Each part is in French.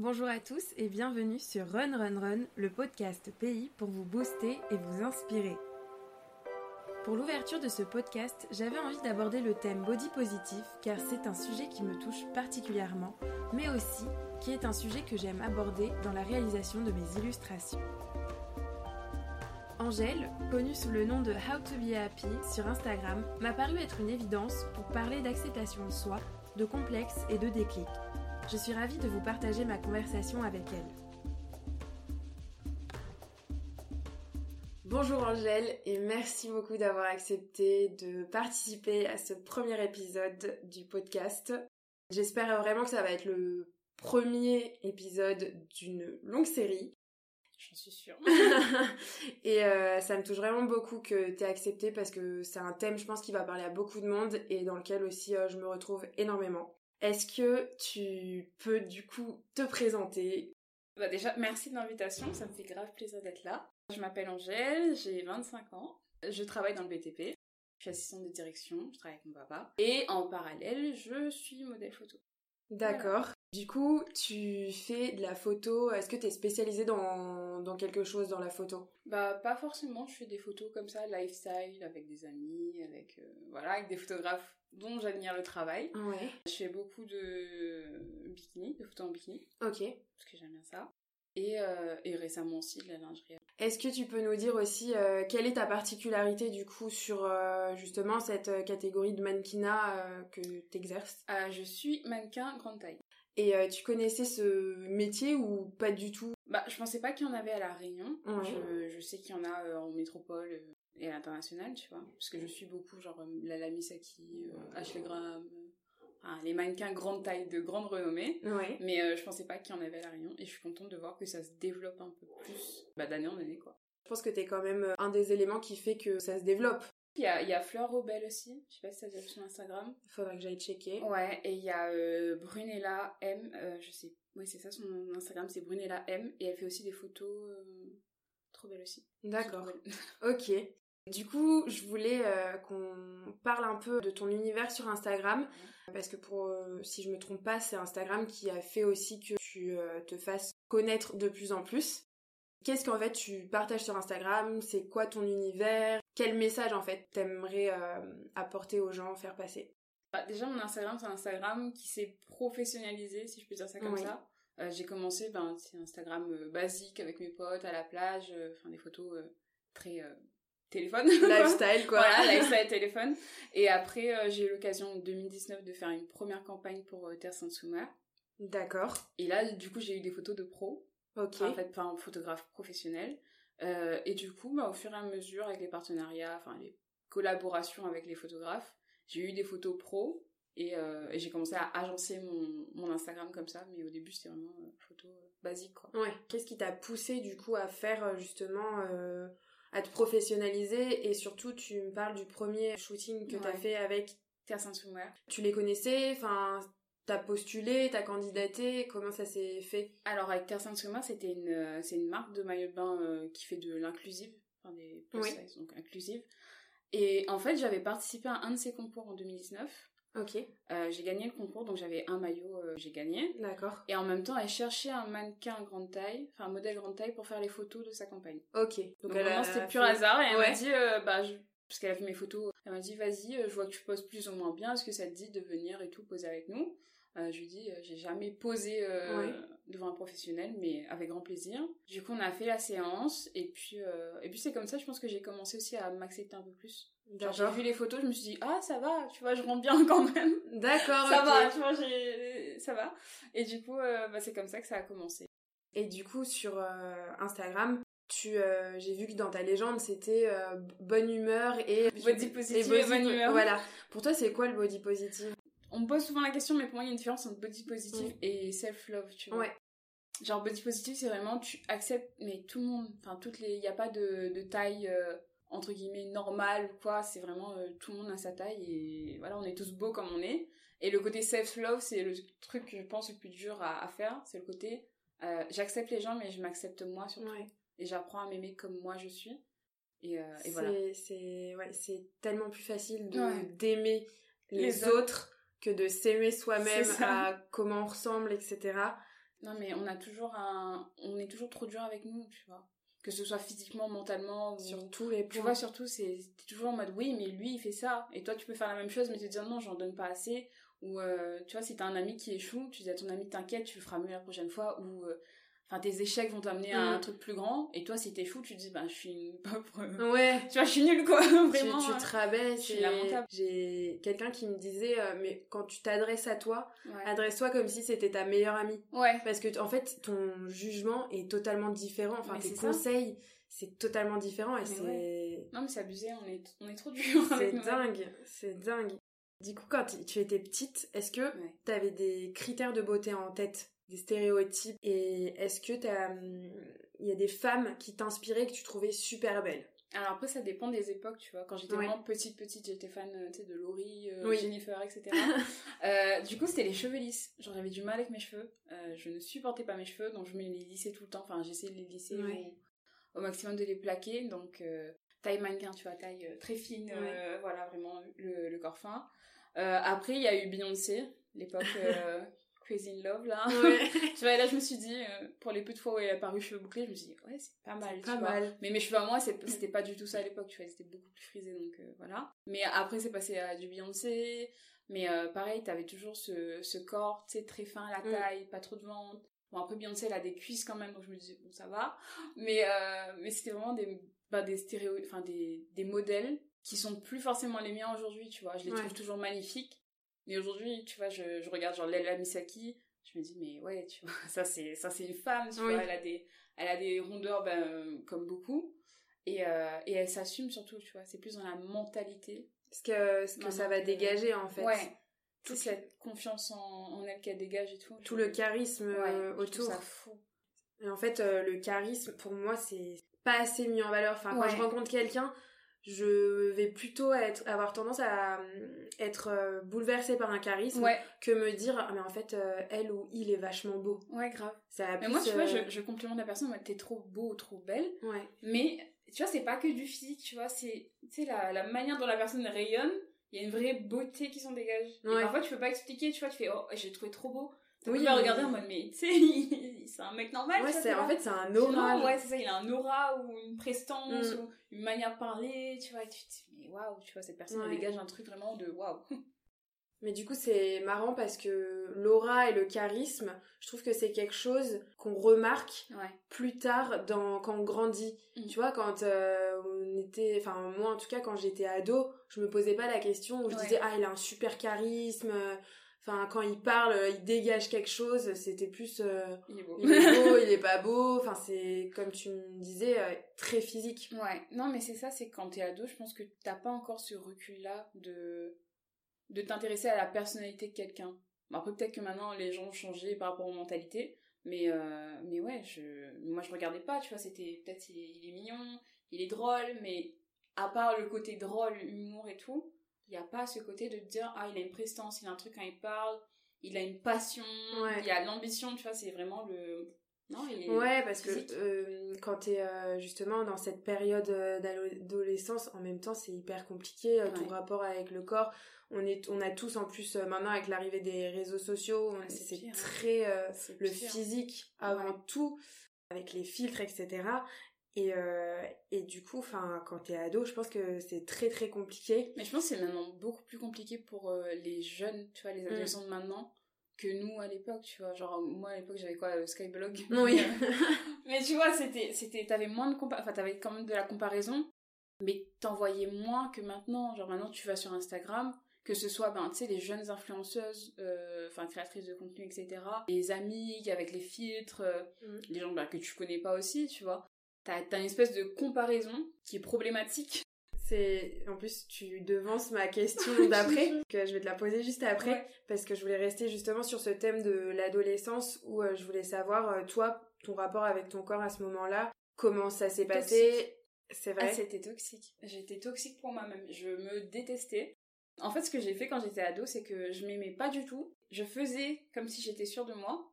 Bonjour à tous et bienvenue sur Run Run Run, le podcast pays pour vous booster et vous inspirer. Pour l'ouverture de ce podcast, j'avais envie d'aborder le thème body positif car c'est un sujet qui me touche particulièrement, mais aussi qui est un sujet que j'aime aborder dans la réalisation de mes illustrations. Angèle, connue sous le nom de How to Be Happy sur Instagram, m'a paru être une évidence pour parler d'acceptation de soi, de complexe et de déclic. Je suis ravie de vous partager ma conversation avec elle. Bonjour Angèle et merci beaucoup d'avoir accepté de participer à ce premier épisode du podcast. J'espère vraiment que ça va être le premier épisode d'une longue série J'en suis sûre. et euh, ça me touche vraiment beaucoup que tu aies accepté parce que c'est un thème, je pense, qui va parler à beaucoup de monde et dans lequel aussi euh, je me retrouve énormément. Est-ce que tu peux du coup te présenter? Bah Déjà, merci de l'invitation, ça me fait grave plaisir d'être là. Je m'appelle Angèle, j'ai 25 ans, je travaille dans le BTP, je suis assistante de direction, je travaille avec mon papa et en parallèle, je suis modèle photo. D'accord. Du coup, tu fais de la photo. Est-ce que tu es spécialisée dans, dans, quelque chose dans la photo? Bah, pas forcément. Je fais des photos comme ça, lifestyle, avec des amis, avec, euh, voilà, avec des photographes dont j'admire le travail. Ouais. Je fais beaucoup de bikini, de photos en bikini. Ok. Parce que j'aime bien ça. Et, euh, et, récemment aussi de la lingerie. Est-ce que tu peux nous dire aussi euh, quelle est ta particularité du coup sur euh, justement cette catégorie de mannequinat que tu exerces Je suis mannequin grande taille. Et tu connaissais ce métier ou pas du tout? Bah, je pensais pas qu'il y en avait à La Réunion. Je, je, sais qu'il y en a en métropole et à l'international, tu vois. Parce que je suis beaucoup, genre, la Lamisaki, Ashley Graham, les mannequins grande taille de grande renommée. Ouais. Mais je pensais pas qu'il y en avait à La Réunion. Et je suis contente de voir que ça se développe un peu plus bah, d'année en année, quoi. Je pense que t'es quand même un des éléments qui fait que ça se développe. Il y a, il y a Fleur Robel aussi, je sais pas si vu son Instagram. Faudra que j'aille checker. Ouais, et il y a euh, Brunella M, euh, je sais, oui c'est ça son Instagram, c'est Brunella M, et elle fait aussi des photos euh, trop belles aussi. D'accord. ok. Du coup, je voulais euh, qu'on parle un peu de ton univers sur Instagram, parce que pour, euh, si je me trompe pas, c'est Instagram qui a fait aussi que tu euh, te fasses connaître de plus en plus. Qu'est-ce qu'en fait tu partages sur Instagram? C'est quoi ton univers? Quel message en fait t'aimerais apporter aux gens, faire passer? Bah, Déjà mon Instagram c'est un Instagram qui s'est professionnalisé si je peux dire ça comme oui. ça. J'ai commencé, ben, c'est un Instagram basique avec mes potes à la plage, enfin des photos très téléphone. Lifestyle quoi. voilà, lifestyle téléphone. Et après j'ai eu l'occasion en 2019 de faire une première campagne pour Terre Sainte-Sous-Mer. D'accord. Et là du coup j'ai eu des photos de pros. Ok. En fait, par un photographe professionnel. Euh, et du coup, bah, au fur et à mesure, avec les partenariats, enfin les collaborations avec les photographes, j'ai eu des photos pro et, euh, et j'ai commencé à agencer mon, mon, Instagram comme ça. Mais au début, c'était vraiment euh, photo basique, quoi. Ouais. Qu'est-ce qui t'a poussé du coup à faire euh, justement euh, à te professionnaliser et surtout, tu me parles du premier shooting que ouais. t'as fait avec Terre Sainte-Sous-Mer. Tu les connaissais, enfin T'as postulé, t'as candidaté, comment ça s'est fait? Alors avec Terre Sainte-Sous-Mer, c'était une, euh, c'est une marque de maillot de bain euh, qui fait de l'inclusive, enfin des plus oui. donc inclusive. Et en fait, j'avais participé à un de ces concours en 2019. Ok. Euh, j'ai gagné le concours, donc j'avais un maillot, euh, j'ai gagné. D'accord. Et en même temps, elle cherchait un mannequin grande taille, enfin un modèle grande taille pour faire les photos de sa campagne. Ok. Donc, donc vraiment, c'était pur fait... hasard. Et elle ouais. m'a dit, euh, bah, je... parce qu'elle a vu mes photos, elle m'a dit, vas-y, je vois que tu poses plus ou moins bien, est-ce que ça te dit de venir et tout poser avec nous? Euh, je lui dis, euh, j'ai jamais posé euh, ouais. devant un professionnel, mais avec grand plaisir. Du coup, on a fait la séance, et puis, euh, et puis c'est comme ça, je pense que j'ai commencé aussi à m'accepter un peu plus. J'ai vu les photos, je me suis dit, ah, ça va, tu vois, je rentre bien quand même. D'accord, Ça okay. va, tu vois, j'ai... ça va. Et du coup, euh, bah, c'est comme ça que ça a commencé. Et du coup, sur euh, Instagram, tu euh, j'ai vu que dans ta légende c'était bonne humeur et body positive et, bonne humeur voilà pour toi c'est quoi le body positive? On me pose souvent la question, mais pour moi, il y a une différence entre body positive mmh. et self-love, tu vois. Ouais. Genre, body positive, c'est vraiment, tu acceptes, mais tout le monde, enfin, toutes les, il n'y a pas de, de taille, entre guillemets, normale ou quoi, c'est vraiment, euh, tout le monde a sa taille et voilà, on est tous beaux comme on est. Et le côté self-love, c'est le truc que je pense le plus dur à, à faire, c'est le côté, euh, j'accepte les gens, mais je m'accepte moi surtout. Ouais. Et j'apprends à m'aimer comme moi je suis. Et, euh, et voilà. C'est, ouais, c'est tellement plus facile de, ouais. d'aimer les, les autres. autres que de s'aimer soi-même à comment on ressemble, etc. Non, mais on a toujours un. On est toujours trop dur avec nous, tu vois. Que ce soit physiquement, mentalement. Ou... Sur tous les Tu vois, surtout, c'est t'es toujours en mode oui, mais lui, il fait ça. Et toi, tu peux faire la même chose, mais te dire non, j'en donne pas assez. Ou, euh, tu vois, si t'as un ami qui échoue, tu dis à ton ami, t'inquiète, tu le feras mieux la prochaine fois. Ou, euh, enfin, tes échecs vont t'amener à un Mm. truc plus grand. Et toi, si t'échoues, tu te dis, bah, je suis une pauvre. Ouais. Tu vois, je suis nulle, quoi. Tu, Vraiment. tu hein. te rabaisses. je suis lamentable. J'ai quelqu'un qui me disait, euh, mais quand tu t'adresses à toi, Ouais. adresse-toi comme si c'était ta meilleure amie. Ouais. Parce que, en fait, ton jugement est totalement différent. Enfin, Mais tes c'est conseils, c'est totalement différent. Et c'est. ouais. Non, mais c'est abusé, on est, on est trop dur. C'est avec nous. dingue, c'est dingue. Du coup, quand tu- tu étais petite, est-ce que Ouais. tu avais des critères de beauté en tête, des stéréotypes Et est-ce que t'as, hum, il y a des femmes qui t'inspiraient que tu trouvais super belles? Alors après, ça dépend des époques, tu vois. Quand j'étais Ouais. vraiment petite, petite, j'étais fan euh, tu sais, de Laurie, euh, Oui. Jennifer, etc. Euh, du coup, c'était les cheveux lisses. Genre, j'avais du mal avec mes cheveux. Euh, je ne supportais pas mes cheveux, donc je me les lissais tout le temps. Enfin, j'essayais de les lisser Ouais. au, au maximum de les plaquer. Donc, taille mannequin, tu vois, taille très fine. voilà, vraiment le, le corps fin. Après, il y a eu Beyoncé, l'époque Crazy in Love, là. Ouais, tu vois, et là, je me suis dit, euh, pour les peu de fois où elle est apparue cheveux bouclés, je me suis dit, ouais, c'est pas mal, tu pas vois. mal. Mais mes cheveux à moi, c'est- c'était pas du tout ça à l'époque, tu vois, c'était beaucoup plus frisé, donc euh, voilà. Mais après, c'est passé à du Beyoncé. Mais euh, pareil, t'avais toujours ce, ce corps, tu sais, très fin à la Mm. taille, pas trop de ventre. Bon, après, Beyoncé, elle a des cuisses quand même, donc je me disais, bon, ça va. Mais, mais c'était vraiment des, bah, des stéréo, enfin, des, des modèles qui sont plus forcément les miens aujourd'hui, tu vois. Je les Ouais. trouve toujours magnifiques. Mais aujourd'hui, tu vois, je, je regarde genre Leila Misaki, je me dis, mais ouais, tu vois, ça c'est, ça c'est une femme, tu Oui. vois, elle a des, elle a des rondeurs, ben, comme beaucoup. Et, euh, et elle s'assume surtout, tu vois, c'est plus dans la mentalité. Ce que, ce que ça va dégager, en fait. Ouais. Tout, Toute cette confiance en, en elle qu'elle dégage et tout. tout le charisme ouais, euh, je autour. ça fou. Et en fait, euh, le charisme, pour moi, c'est pas assez mis en valeur. Enfin, quand Ouais. je rencontre quelqu'un, je vais plutôt être, avoir tendance à euh, être euh, bouleversée par un charisme Ouais, que me dire, ah, mais en fait, euh, elle ou il est vachement beau. ouais, grave. Ça Mais plus, moi, tu vois, je, je complimente la personne t'es trop beau ou trop belle. Ouais. Mais tu vois, c'est pas que du physique, tu vois, c'est tu sais, la, la manière dont la personne rayonne, il y a une vraie beauté qui s'en dégage. Et parfois, tu peux pas expliquer, tu vois, tu fais oh, j'ai trouvé trop beau. Oui, pas mais- regarder en mode mais tu sais, c'est un mec normal. Ouais, t'es en fait, c'est un Non, aura. ouais, c'est ça, il a un aura ou une prestance Mm. ou une manière de parler, tu vois, et tu te dis, mais waouh, tu vois, cette personne Ouais. dégage un truc vraiment de waouh. Mais du coup, c'est marrant parce que l'aura et le charisme, je trouve que c'est quelque chose qu'on remarque Ouais. plus tard dans, quand on grandit. Mm. Tu vois, quand euh, on était. Enfin, moi en tout cas, quand j'étais ado, je me posais pas la question où je Ouais. disais, ah, il a un super charisme. Enfin, quand il parle, il dégage quelque chose. C'était plus. euh, Il est beau. il est beau, il est pas beau. Enfin, c'est comme tu me disais, euh, très physique. Ouais, non mais c'est ça, c'est quand t'es ado, je pense que t'as pas encore ce recul-là de, de t'intéresser à la personnalité de quelqu'un. Bon, après peut-être que maintenant les gens ont changé par rapport aux mentalités, mais, euh, mais ouais, je, moi je regardais pas, tu vois, c'était peut-être il est mignon, il est drôle, mais à part le côté drôle, humour et tout, il y a pas ce côté de dire, ah il a une prestance, il a un truc quand il parle, il a une passion, Ouais. il a de l'ambition, tu vois, c'est vraiment le... Non, il est... Ouais, parce que euh, quand t'es euh, justement dans cette période euh, d'adolescence, en même temps, c'est hyper compliqué, Ouais. rapport avec le corps. On, est, on a tous, en plus, maintenant, avec l'arrivée des réseaux sociaux, Ah, c'est hein. très le physique avant tout, avec les filtres, etc. Et, euh, et du coup, enfin, quand t'es ado, je pense que c'est très très compliqué. Mais je pense que c'est maintenant beaucoup plus compliqué pour euh, les jeunes, tu vois, les Mm. adolescents de maintenant, que nous à l'époque, tu vois. Genre, moi à l'époque, j'avais quoi, le Skyblog Oui. Mais tu vois, c'était, c'était, t'avais moins de compa- enfin, t'avais quand même de la comparaison, mais t'envoyais moins que maintenant. Genre, maintenant, tu vas sur Instagram, que ce soit, ben, tu sais, les jeunes influenceuses, euh, enfin, créatrices de contenu, etc. Les amis avec les filtres, euh, Mm. les gens bah, que tu connais pas aussi, tu vois. T'as, t'as une espèce de comparaison qui est problématique. C'est en plus tu devances ma question d'après que je vais te la poser juste après Ouais. parce que je voulais rester justement sur ce thème de l'adolescence où euh, je voulais savoir euh, toi ton rapport avec ton corps à ce moment-là comment ça s'est passé? C'est Ah, vrai c'était toxique. J'étais toxique pour moi-même. Je me détestais. En fait, ce que j'ai fait quand j'étais ado, c'est que je m'aimais pas du tout. Je faisais comme si j'étais sûre de moi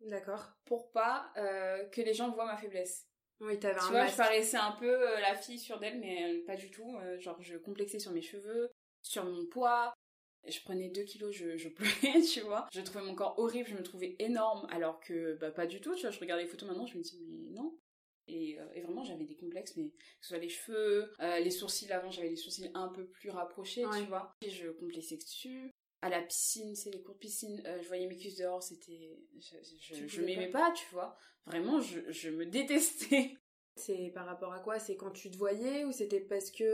d'accord pour pas euh, que les gens voient ma faiblesse. Oui t'avais un vois, masque je paraissais un peu euh, la fille sûre d'elle, mais euh, pas du tout. Euh, genre, je complexais sur mes cheveux, sur mon poids. je prenais 2 kilos, je, je pleurais, tu vois. Je trouvais mon corps horrible, je me trouvais énorme, alors que bah, pas du tout, tu vois. Je regarde les photos maintenant, je me dis, mais non. Et, euh, et vraiment, j'avais des complexes, mais que ce soit les cheveux, euh, les sourcils, avant, j'avais les sourcils un peu plus rapprochés, tu vois. Et je complexais dessus. À la piscine, c'est les cours de piscine, euh, je voyais mes cuisses dehors, c'était. Je, je, je m'aimais pas. tu vois. Vraiment, je, je me détestais. C'est par rapport à quoi? C'est quand tu te voyais ou c'était parce que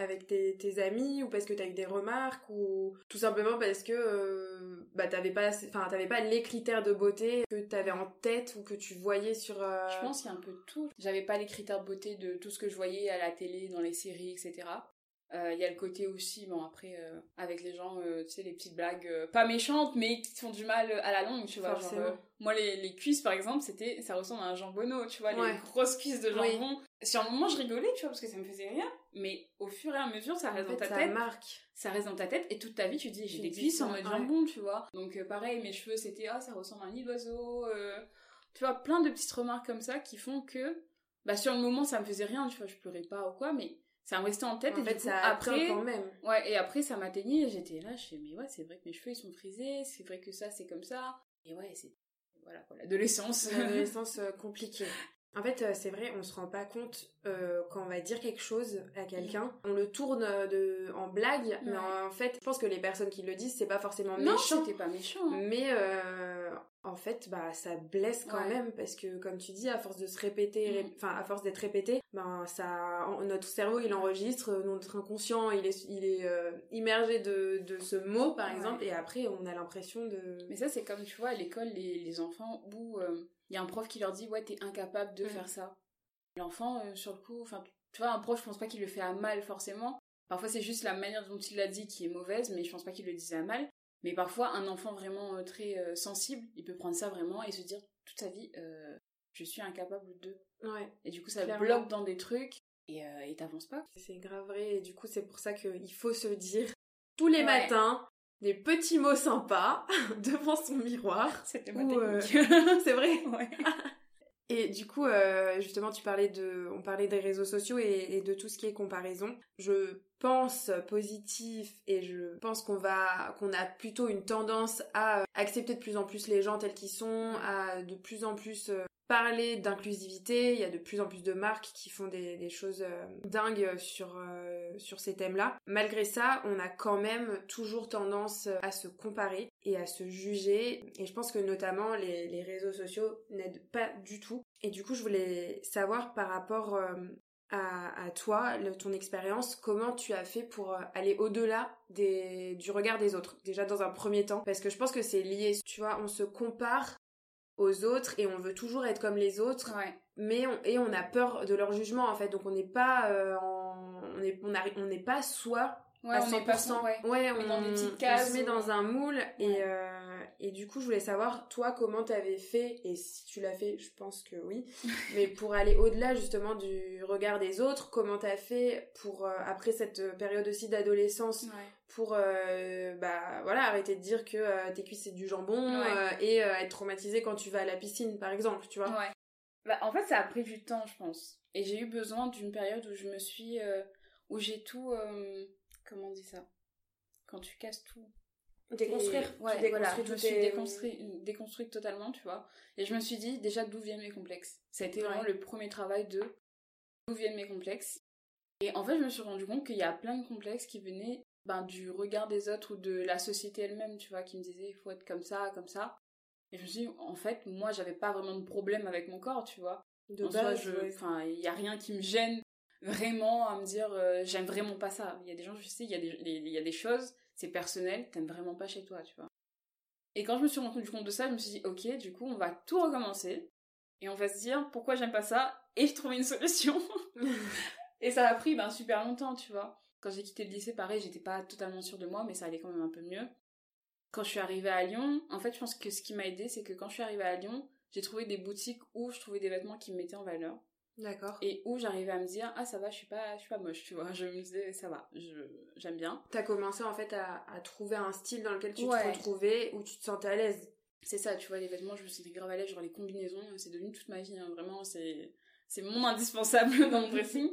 avec tes, tes, amis ou parce que t'as eu des remarques ou tout simplement parce que euh, bah t'avais pas enfin t'avais pas les critères de beauté que t'avais en tête ou que tu voyais sur euh, je pense qu'il y a un peu de tout j'avais pas les critères de beauté de tout ce que je voyais à la télé dans les séries etc il euh, y a le côté aussi, bon après, euh, avec les gens, euh, tu sais, les petites blagues pas méchantes, mais qui font du mal à la longue, tu vois. Genre, moi, les, les, cuisses, par exemple, c'était, ça ressemble à un jambonneau, tu vois, les grosses cuisses de jambon. Sur un moment, je rigolais, tu vois, parce que ça me faisait rien, mais au fur et à mesure, ça reste dans ta ça tête. marque. Ça reste dans ta tête, et toute ta vie, tu te dis, j'ai des cuisses en mode jambon, tu vois. Donc, pareil, mes cheveux, c'était, ah, ça ressemble à un nid d'oiseau. tu vois, plein de petites remarques comme ça qui font que, bah, sur le moment, ça me faisait rien, tu vois, je pleurais pas ou quoi, mais ça me restait en tête et fait, du coup, après quand même ouais et après ça m'atteignait j'étais là je fais mais ouais c'est vrai que mes cheveux ils sont frisés c'est vrai que ça c'est comme ça et ouais c'est voilà quoi l'adolescence l'adolescence euh, compliquée en fait, euh, c'est vrai, on se rend pas compte euh, quand on va dire quelque chose à quelqu'un. On le tourne de, en blague, mais en fait, je pense que les personnes qui le disent, c'est pas forcément non, méchant. c'était pas méchant. Hein. Mais euh, en fait, bah, ça blesse quand même parce que, comme tu dis, à force de se répéter, mm. enfin, à force d'être répété, ben ça, notre cerveau, il enregistre, notre inconscient, il est, il est euh, immergé de, de ce mot, par exemple, et après, on a l'impression de. Mais ça, c'est comme tu vois à l'école, les, les enfants où il y a un prof qui leur dit ouais t'es incapable de mm. faire ça l'enfant euh, sur le coup enfin tu vois un prof je pense pas qu'il le fait à mal forcément parfois c'est juste la manière dont il l'a dit qui est mauvaise mais je pense pas qu'il le disait à mal mais parfois un enfant vraiment euh, très euh, sensible il peut prendre ça vraiment et se dire toute sa vie je suis incapable de. Ouais et du coup ça bloque dans des trucs et t'avances pas. C'est grave vrai et du coup c'est pour ça qu'il faut se dire tous les matins des petits mots sympas devant son miroir. C'était ma euh, C'est vrai Et du coup, euh, justement, tu parlais de, on parlait des réseaux sociaux et, de tout ce qui est comparaison. Je pense positif et je pense qu'on va, qu'on a plutôt une tendance à accepter de plus en plus les gens tels qu'ils sont, à de plus en plus euh, parler d'inclusivité, il y a de plus en plus de marques qui font des, choses euh, dingues sur, euh, sur ces thèmes-là. Malgré ça, on a quand même toujours tendance à se comparer et à se juger. Et je pense que notamment les, réseaux sociaux n'aident pas du tout. Et du coup, je voulais savoir par rapport euh, à, toi, ton expérience, comment tu as fait pour aller au-delà du regard des autres, déjà dans un premier temps, parce que je pense que c'est lié, tu vois, on se compare aux autres et on veut toujours être comme les autres mais on, et on a peur de leur jugement en fait. Donc on n'est pas euh, on est on n'est pas soi ouais, à 100%. on est pas ouais, on, dans des petites cases, se met dans un moule et euh, et du coup je voulais savoir toi comment t'avais fait et si tu l'as fait je pense que oui mais pour aller au-delà justement du regard des autres comment t'as fait pour euh, après cette période aussi d'adolescence pour euh, bah voilà arrêter de dire que euh, tes cuisses c'est du jambon euh, et être traumatisé quand tu vas à la piscine par exemple tu vois? Ouais. Bah en fait ça a pris du temps je pense. Et j'ai eu besoin d'une période où je me suis où j'ai tout comment on dit ça? Quand tu casses tout. Déconstruire ouais voilà. je me suis déconstruite déconstruite totalement tu vois. Et je me suis dit déjà d'où viennent mes complexes? Ça a été vraiment le premier travail de d'où viennent mes complexes? Et en fait je me suis rendu compte qu'il y a plein de complexes qui venaient ben, du regard des autres ou de la société elle-même, tu vois, qui me disait il faut être comme ça, comme ça. Et je me suis dit, en fait, moi, j'avais pas vraiment de problème avec mon corps, tu vois. De base, enfin, il y a rien qui me gêne vraiment à me dire euh, j'aime vraiment pas ça. Il y a des gens, je sais, il y, a des, il y a des choses, c'est personnel, t'aimes vraiment pas chez toi, tu vois. Et quand je me suis rendu compte de ça, je me suis dit, ok, du coup, on va tout recommencer. Et on va se dire pourquoi j'aime pas ça? Et je une solution. et ça a pris ben, super longtemps, tu vois. Quand j'ai quitté le lycée, pareil, j'étais pas totalement sûre de moi, mais ça allait quand même un peu mieux. Quand je suis arrivée à Lyon, en fait, je pense que ce qui m'a aidé, c'est que quand je suis arrivée à Lyon, j'ai trouvé des boutiques où je trouvais des vêtements qui me mettaient en valeur. D'accord. Et où j'arrivais à me dire, ah ça va, je suis pas, je suis pas moche, tu vois. Je me disais, ça va, j'aime bien. T'as commencé en fait à, trouver un style dans lequel tu te retrouvais, où tu te sentais à l'aise. C'est ça, tu vois, les vêtements, je me sentais grave à l'aise, genre les combinaisons, c'est devenu toute ma vie, hein, vraiment, c'est c'est mon indispensable dans mon dressing.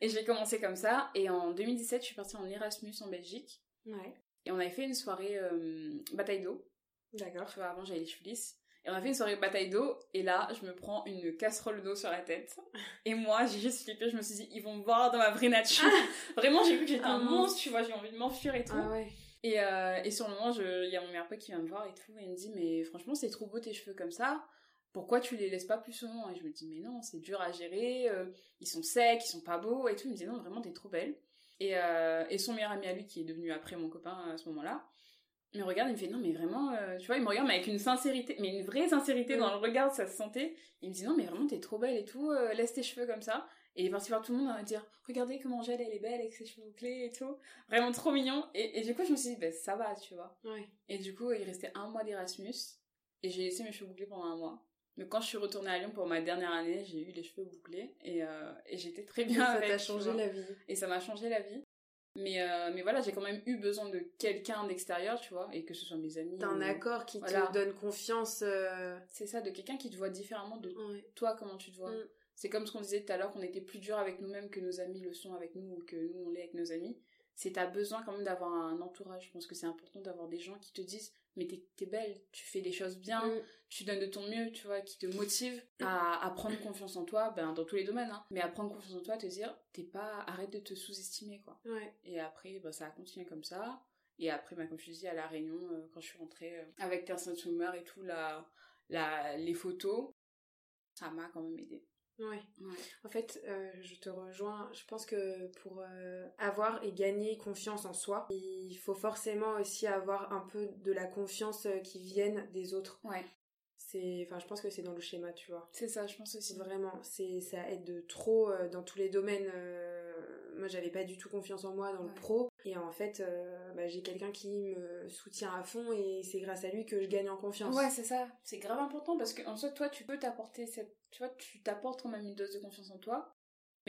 Et j'ai commencé comme ça. Et en 2017, je suis partie en Erasmus en Belgique. Ouais. Et on avait fait une soirée euh, bataille d'eau. D'accord. Tu vois, avant j'avais les cheveux lisses. Et on a fait une soirée bataille d'eau, et là, je me prends une casserole d'eau sur la tête. Et moi, j'ai juste flippé, je me suis dit, ils vont me voir dans ma vraie nature. Vraiment, j'ai cru que j'étais Ah un monstre, tu vois, j'ai envie de m'enfuir et tout. Ah ouais. Et, euh, et sur le moment, il y a mon meilleur pote qui vient me voir et tout, et il me dit, mais franchement, c'est trop beau tes cheveux comme ça. Pourquoi tu les laisses pas plus souvent? Et je me dis, mais non, c'est dur à gérer, euh, ils sont secs, ils sont pas beaux et tout. Il me dit, non, vraiment, t'es trop belle. Et, euh, et son meilleur ami à lui, qui est devenu après mon copain à ce moment-là, me regarde, il me fait, non, mais vraiment, euh, tu vois, il me regarde, mais avec une sincérité, mais une vraie sincérité dans le regard, ça se sentait. Il me dit, non, mais vraiment, t'es trop belle et tout, euh, laisse tes cheveux comme ça. Et il est parti voir tout le monde à dire, regardez comment Angèle, elle est belle avec ses cheveux bouclés et tout. Vraiment trop mignon. Et, et du coup, je me suis dit, ben, ça va, tu vois. Ouais. Et du coup, il restait un mois d'Erasmus et j'ai laissé mes cheveux bouclés pendant un mois. Donc quand je suis retournée à Lyon pour ma dernière année, j'ai eu les cheveux bouclés et, euh, et j'étais très bien ça avec. t'a changé la vie. Et ça m'a changé la vie. Mais, euh, mais voilà, j'ai quand même eu besoin de quelqu'un d'extérieur, tu vois, et que ce soit mes amis. D'un ou- accord qui Voilà. te donne confiance. euh, C'est ça, de quelqu'un qui te voit différemment de Ouais. toi, comment tu te vois. Mm. C'est comme ce qu'on disait tout à l'heure, qu'on était plus dur avec nous-mêmes que nos amis le sont avec nous ou que nous on l'est avec nos amis. C'est t'as besoin quand même d'avoir un entourage. Je pense que c'est important d'avoir des gens qui te disent mais t'es t'es belle, tu fais les choses bien, Mm. tu donnes de ton mieux, tu vois, qui te motive à, à prendre confiance en toi, ben dans tous les domaines, hein, mais à prendre confiance en toi, te dire t'es pas, arrête de te sous-estimer quoi. Ouais. Et après, ben, ça a continué comme ça. Et après, ben, comme je te dis, à La Réunion, euh, quand je suis rentrée euh, avec Terre Summer et tout, la, la, les photos, ça m'a quand même aidé. Ouais. Ouais. En fait, euh, je te rejoins. Je pense que pour euh, avoir et gagner confiance en soi, il faut forcément aussi avoir un peu de la confiance euh, qui vienne des autres. Ouais, C'est, enfin, je pense que c'est dans le schéma, tu vois. c'est ça, je pense aussi. Vraiment, c'est ça aide de trop euh, dans tous les domaines. moi, j'avais pas du tout confiance en moi dans le pro, et en fait, euh, bah, j'ai quelqu'un qui me soutient à fond, et c'est grâce à lui que je gagne en confiance. Ouais, c'est ça. C'est grave important parce qu'en soi, toi, tu peux t'apporter cette. Tu vois, tu t'apportes quand même une dose de confiance en toi.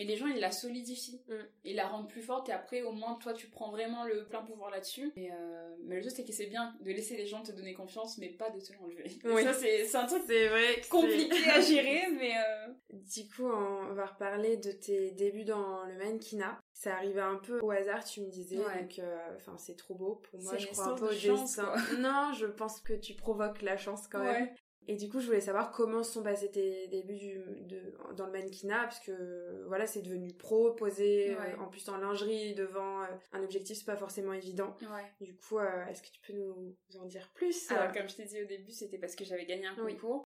Mais les gens, ils la solidifient. Mm. Ils la rendent plus forte et après, au moins, toi, tu prends vraiment le plein pouvoir là-dessus. Euh, Mais le truc, c'est que c'est bien de laisser les gens te donner confiance, mais pas de te l'enlever. Oui. Ça, c'est un truc c'est vrai. compliqué à gérer, mais. euh, Du coup, on va reparler de tes débuts dans le mannequinat. Ça arrivait un peu au hasard, tu me disais. Ouais. Donc, euh, enfin, c'est trop beau. Pour moi, je crois un peu au destin. Non, je pense que tu provoques la chance quand même. Et du coup, je voulais savoir comment se sont passés tes débuts du- de, dans le mannequinat, parce que voilà, c'est devenu pro, posé euh, en plus en lingerie devant euh, un objectif, c'est pas forcément évident. Ouais. Du coup, euh, est-ce que tu peux nous en dire plus? Alors, comme je t'ai dit au début, c'était parce que j'avais gagné un Oui. concours.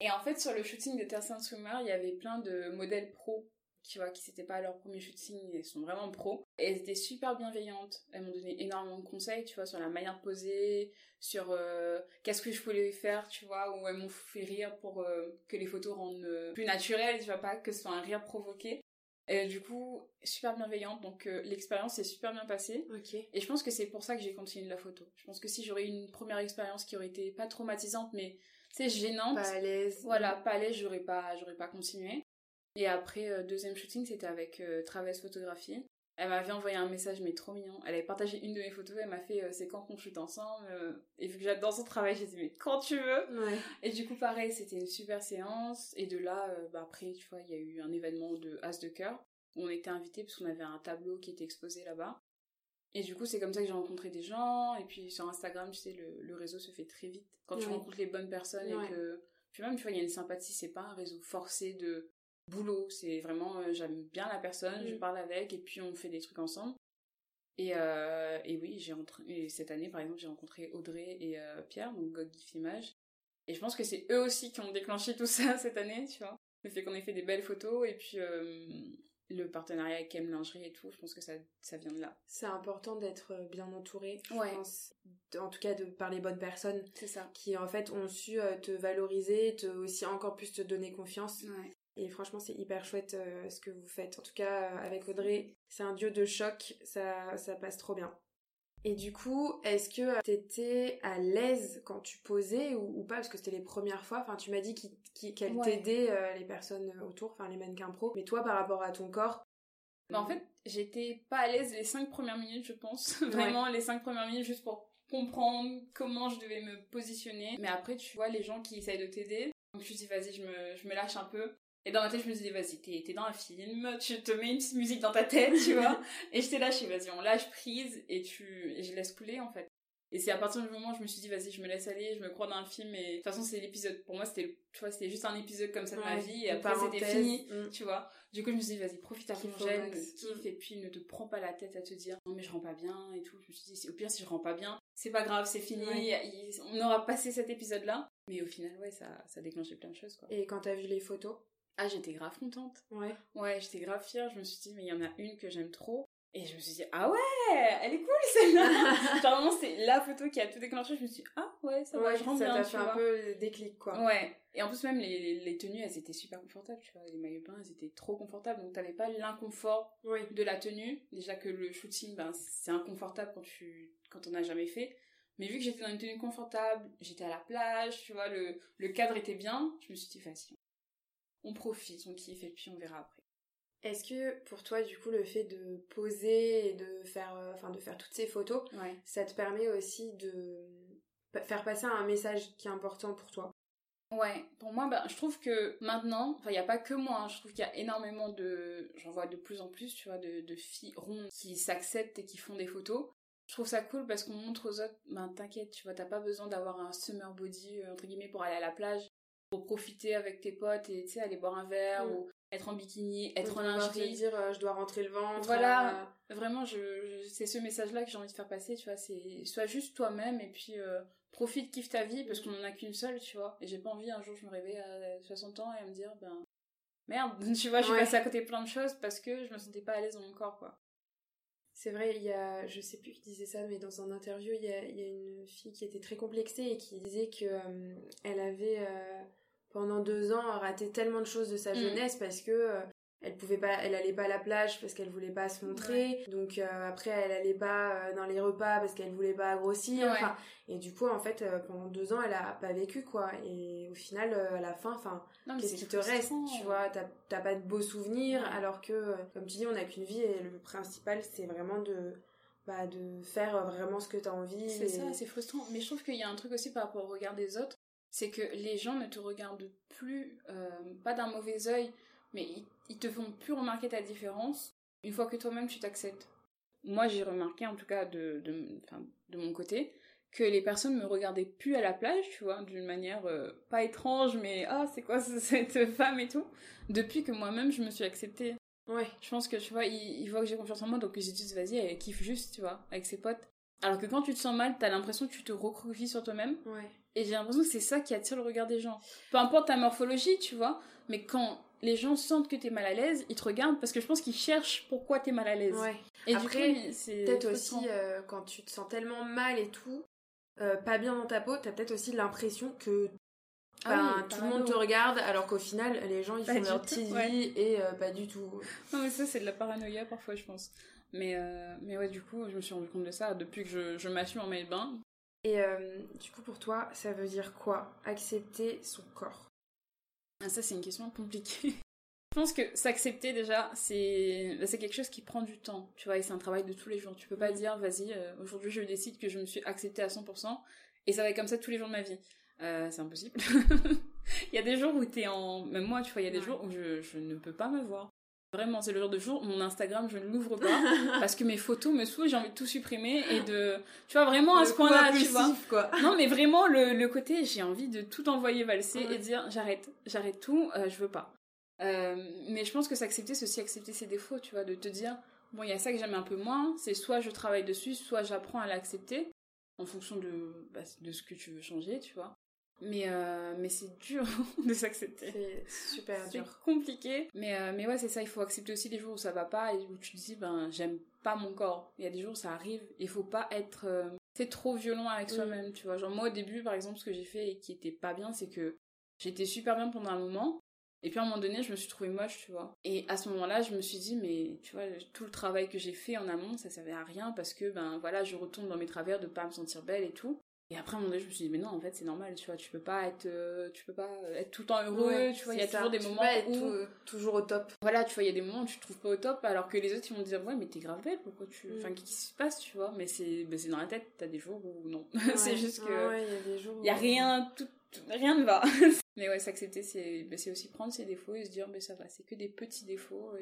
Et en fait, sur le shooting de Terre Sainte Swimmer, il y avait plein de modèles pro, tu vois, qui c'était pas leur premier shooting, elles sont vraiment pro. Et elles étaient super bienveillantes. Elles m'ont donné énormément de conseils, tu vois, sur la manière de poser, sur euh, qu'est-ce que je voulais faire, tu vois, ou elles m'ont fait rire pour euh, que les photos rendent euh, plus naturelles, tu vois, pas que ce soit un rire provoqué. Et du coup, super bienveillante, donc l'expérience s'est super bien passée. Ok. Et je pense que c'est pour ça que j'ai continué la photo. Je pense que si j'aurais eu une première expérience qui aurait été pas traumatisante, mais c'est gênante, Pas à l'aise. voilà, pas à l'aise, j'aurais pas, j'aurais pas continué. Et après, euh, deuxième shooting, c'était avec euh, Photographie. Elle m'avait envoyé un message, mais trop mignon. Elle avait partagé une de mes photos, elle m'a fait euh, c'est quand qu'on shoot ensemble. euh, et vu que j'adore son travail, j'ai dit mais quand tu veux. Ouais. Et du coup, pareil, c'était une super séance. Et de là, euh, bah, après, tu vois, il y a eu un événement de As de cœur où on était invités parce qu'on avait un tableau qui était exposé là-bas. Et du coup, c'est comme ça que j'ai rencontré des gens. Et puis sur Instagram, tu sais, le, le réseau se fait très vite. Quand tu rencontres les bonnes personnes Ouais. et que. Puis même, tu vois, il y a une sympathie. C'est pas un réseau forcé de boulot. C'est vraiment, euh, j'aime bien la personne, je Mm. parle avec et puis on fait des trucs ensemble. Et, euh, et oui, j'ai rentré, et cette année, par exemple, j'ai rencontré Audrey et euh, Pierre, donc God Gift Image. Et je pense que c'est eux aussi qui ont déclenché tout ça cette année, tu vois. Le fait qu'on ait fait des belles photos et puis le partenariat avec M Lingerie et tout, je pense que ça, ça vient de là. C'est important d'être bien entouré, je Ouais. pense. En tout cas, de, par les bonnes personnes C'est ça. qui, en fait, ont su te valoriser, te, aussi encore plus te donner confiance. Ouais. Et franchement, c'est hyper chouette euh, ce que vous faites. En tout cas, euh, avec Audrey, c'est un dieu de choc, ça, ça passe trop bien. Et du coup, est-ce que euh, t'étais à l'aise quand tu posais ou, ou pas? Parce que c'était les premières fois. Enfin, tu m'as dit qu'elle Ouais. t'aidait, euh, les personnes autour, enfin les mannequins pro. Mais toi, par rapport à ton corps, Bah, en fait, j'étais pas à l'aise les cinq premières minutes, je pense. Vraiment, les cinq premières minutes juste pour comprendre comment je devais me positionner. Mais après, tu vois les gens qui essayent de t'aider. Donc je me dis, vas-y, je me, je me lâche un peu. Et dans ma tête, je me disais, vas-y, t'es, t'es dans un film, tu te mets une petite musique dans ta tête, tu vois. et j'étais là, je suis, vas-y, on lâche prise et tu, et je laisse couler, en fait. Et c'est à partir du moment où je me suis dit, vas-y, je me laisse aller, je me crois dans le film. Et de toute façon, c'est l'épisode. Pour moi, c'était, tu vois, c'était juste un épisode comme ça de ma vie. Et après, c'était fini, mm. tu vois. Du coup, je me suis dit, vas-y, profite à fond, j'aime, kiffe. Et puis, ne te prends pas la tête à te dire, non, mais je rends pas bien et tout. Je me suis dit, au pire, si je rends pas bien, c'est pas grave, c'est fini. On aura passé cet épisode-là. Mais au final, ouais, ça, ça plein de choses, quoi. Et quand t'as vu les photos? Ah, j'étais grave contente. Ouais. Ouais, j'étais grave fière. Je me suis dit, mais il y en a une que j'aime trop. Et je me suis dit, ah ouais, elle est cool celle-là. Genre vraiment, c'est la photo qui a tout déclenché. Je me suis dit, ah ouais, ça va, je rends bien. Ça t'a fait un peu déclic, quoi. Ouais. Et en plus, même les, les tenues, elles étaient super confortables, tu vois. Les maillots bains, elles étaient trop confortables. Donc, t'avais pas l'inconfort de la tenue. Déjà que le shooting, ben, c'est inconfortable quand tu, quand on n'a jamais fait. Mais vu que j'étais dans une tenue confortable, j'étais à la plage, tu vois, le, le cadre était bien, je me suis dit, facile. On profite, on kiffe et puis on verra après. Est-ce que pour toi, du coup, le fait de poser et de faire, euh, enfin, de faire toutes ces photos, ça te permet aussi de faire passer un message qui est important pour toi? Ouais, pour moi, bah, je trouve que maintenant, enfin, il n'y a pas que moi, hein, je trouve qu'il y a énormément de, j'en vois de plus en plus, tu vois, de, filles rondes qui s'acceptent et qui font des photos. Je trouve ça cool parce qu'on montre aux autres, ben t'inquiète, tu vois, t'as pas besoin d'avoir un summer body, euh, entre guillemets, pour aller à la plage, pour profiter avec tes potes et, tu sais, aller boire un verre mm. ou être en bikini, être en lingerie. dire euh, je dois rentrer le ventre. Voilà, euh. vraiment, je, c'est ce message-là que j'ai envie de faire passer, tu vois. C'est sois juste toi-même et puis euh, profite, kiffe ta vie parce qu'on en a qu'une seule, tu vois. Et j'ai pas envie un jour je me réveille à 60 ans et à me dire ben merde, tu vois, je suis passée à côté plein de choses parce que je me sentais pas à l'aise dans mon corps, quoi. C'est vrai, il y a, je sais plus qui disait ça, mais dans un interview, il y a, il y a une fille qui était très complexée et qui disait que elle avait pendant deux ans raté tellement de choses de sa mm. jeunesse parce que euh, elle pouvait pas elle allait pas à la plage parce qu'elle voulait pas se montrer. Donc euh, après elle allait pas euh, dans les repas parce qu'elle voulait pas grossir. Et du coup en fait pendant deux ans elle a pas vécu quoi. Et au final à la fin enfin qu'est-ce qui te reste tu vois? T'as pas de beaux souvenirs alors que comme tu dis on a qu'une vie et le principal c'est vraiment de bah, de faire vraiment ce que t'as envie c'est ça c'est frustrant. Mais je trouve qu'il y a un truc aussi par rapport au regard des autres. C'est que les gens ne te regardent plus, euh, pas d'un mauvais œil, mais ils, te font plus remarquer ta différence une fois que toi-même tu t'acceptes. Moi, j'ai remarqué, en tout cas de, de, mon côté, que les personnes me regardaient plus à la plage, tu vois, d'une manière euh, pas étrange, mais ah, c'est quoi cette femme et tout, depuis que moi-même je me suis acceptée. Ouais. Je pense que, tu vois, ils, voient que j'ai confiance en moi, donc ils se disent, vas-y, elle kiffe juste, tu vois, avec ses potes. Alors que quand tu te sens mal, t'as l'impression que tu te recroquevilles sur toi-même. Ouais. Et j'ai l'impression que c'est ça qui attire le regard des gens. Peu importe ta morphologie, tu vois, mais quand les gens sentent que t'es mal à l'aise, ils te regardent parce que je pense qu'ils cherchent pourquoi t'es mal à l'aise. Ouais. Et Après, c'est peut-être aussi euh, quand tu te sens tellement mal et tout, euh, pas bien dans ta peau, t'as peut-être aussi l'impression que ah tout le monde te regarde alors qu'au final les gens ils font leur petite vie et euh, pas du tout. Non mais ça c'est de la paranoïa parfois je pense. Mais, mais ouais du coup je me suis rendu compte de ça depuis que je, je m'assume en mail bain. Et du coup, pour toi, ça veut dire quoi? Accepter son corps ah, Ça, c'est une question compliquée. Je pense que s'accepter déjà, c'est bah, c'est quelque chose qui prend du temps, tu vois, et c'est un travail de tous les jours. Tu peux pas dire, vas-y, euh, aujourd'hui je décide que je me suis acceptée à 100% et ça va être comme ça tous les jours de ma vie. Euh, c'est impossible. il y a des jours où t'es en... Même moi, tu vois, il y a des jours où je, je ne peux pas me voir. Vraiment, c'est le genre de jour mon Instagram, je ne l'ouvre pas parce que mes photos me saoulent, j'ai envie de tout supprimer et de. Tu vois, vraiment à ce point-là, tu vois. Quoi. Non, mais vraiment, le, le côté, j'ai envie de tout envoyer valser et dire j'arrête, j'arrête tout, euh, je veux pas. Euh, mais je pense que s'accepter, c'est aussi accepter ses défauts, tu vois, de te dire bon, il y a ça que j'aime un peu moins, c'est soit je travaille dessus, soit j'apprends à l'accepter en fonction de, bah, de ce que tu veux changer, tu vois. Mais, euh, mais c'est dur de s'accepter. C'est super dur. C'est compliqué. Mais, euh, mais ouais, c'est ça, il faut accepter aussi les jours où ça va pas et où tu te dis, ben, j'aime pas mon corps. Il y a des jours où ça arrive. Il faut pas être. Euh, c'est trop violent avec soi-même, tu vois. Genre, moi, au début, par exemple, ce que j'ai fait et qui était pas bien, c'est que j'étais super bien pendant un moment. Et puis à un moment donné, je me suis trouvée moche, tu vois. Et à ce moment-là, je me suis dit, mais tu vois, tout le travail que j'ai fait en amont, ça servait à rien parce que, ben voilà, je retourne dans mes travers de pas me sentir belle et tout. Et après, à un moment donné, je me suis dit, mais non, en fait, c'est normal, tu vois, tu peux pas être, euh, tu peux pas être tout le temps heureux, tu vois, il y a toujours des moments où... toujours au top. Voilà, tu vois, il y a des moments où tu te trouves pas au top, alors que les autres, ils vont te dire, ouais, mais t'es grave belle, pourquoi tu... Mm. Enfin, qu'est-ce qui se passe, tu vois, mais c'est ben, dans la tête, t'as des jours où non. c'est juste que... Ouais, il y a des jours Il y a rien, tout, rien ne va. mais ouais, s'accepter, c'est ben, aussi prendre ses défauts et se dire, mais ça va, c'est que des petits défauts.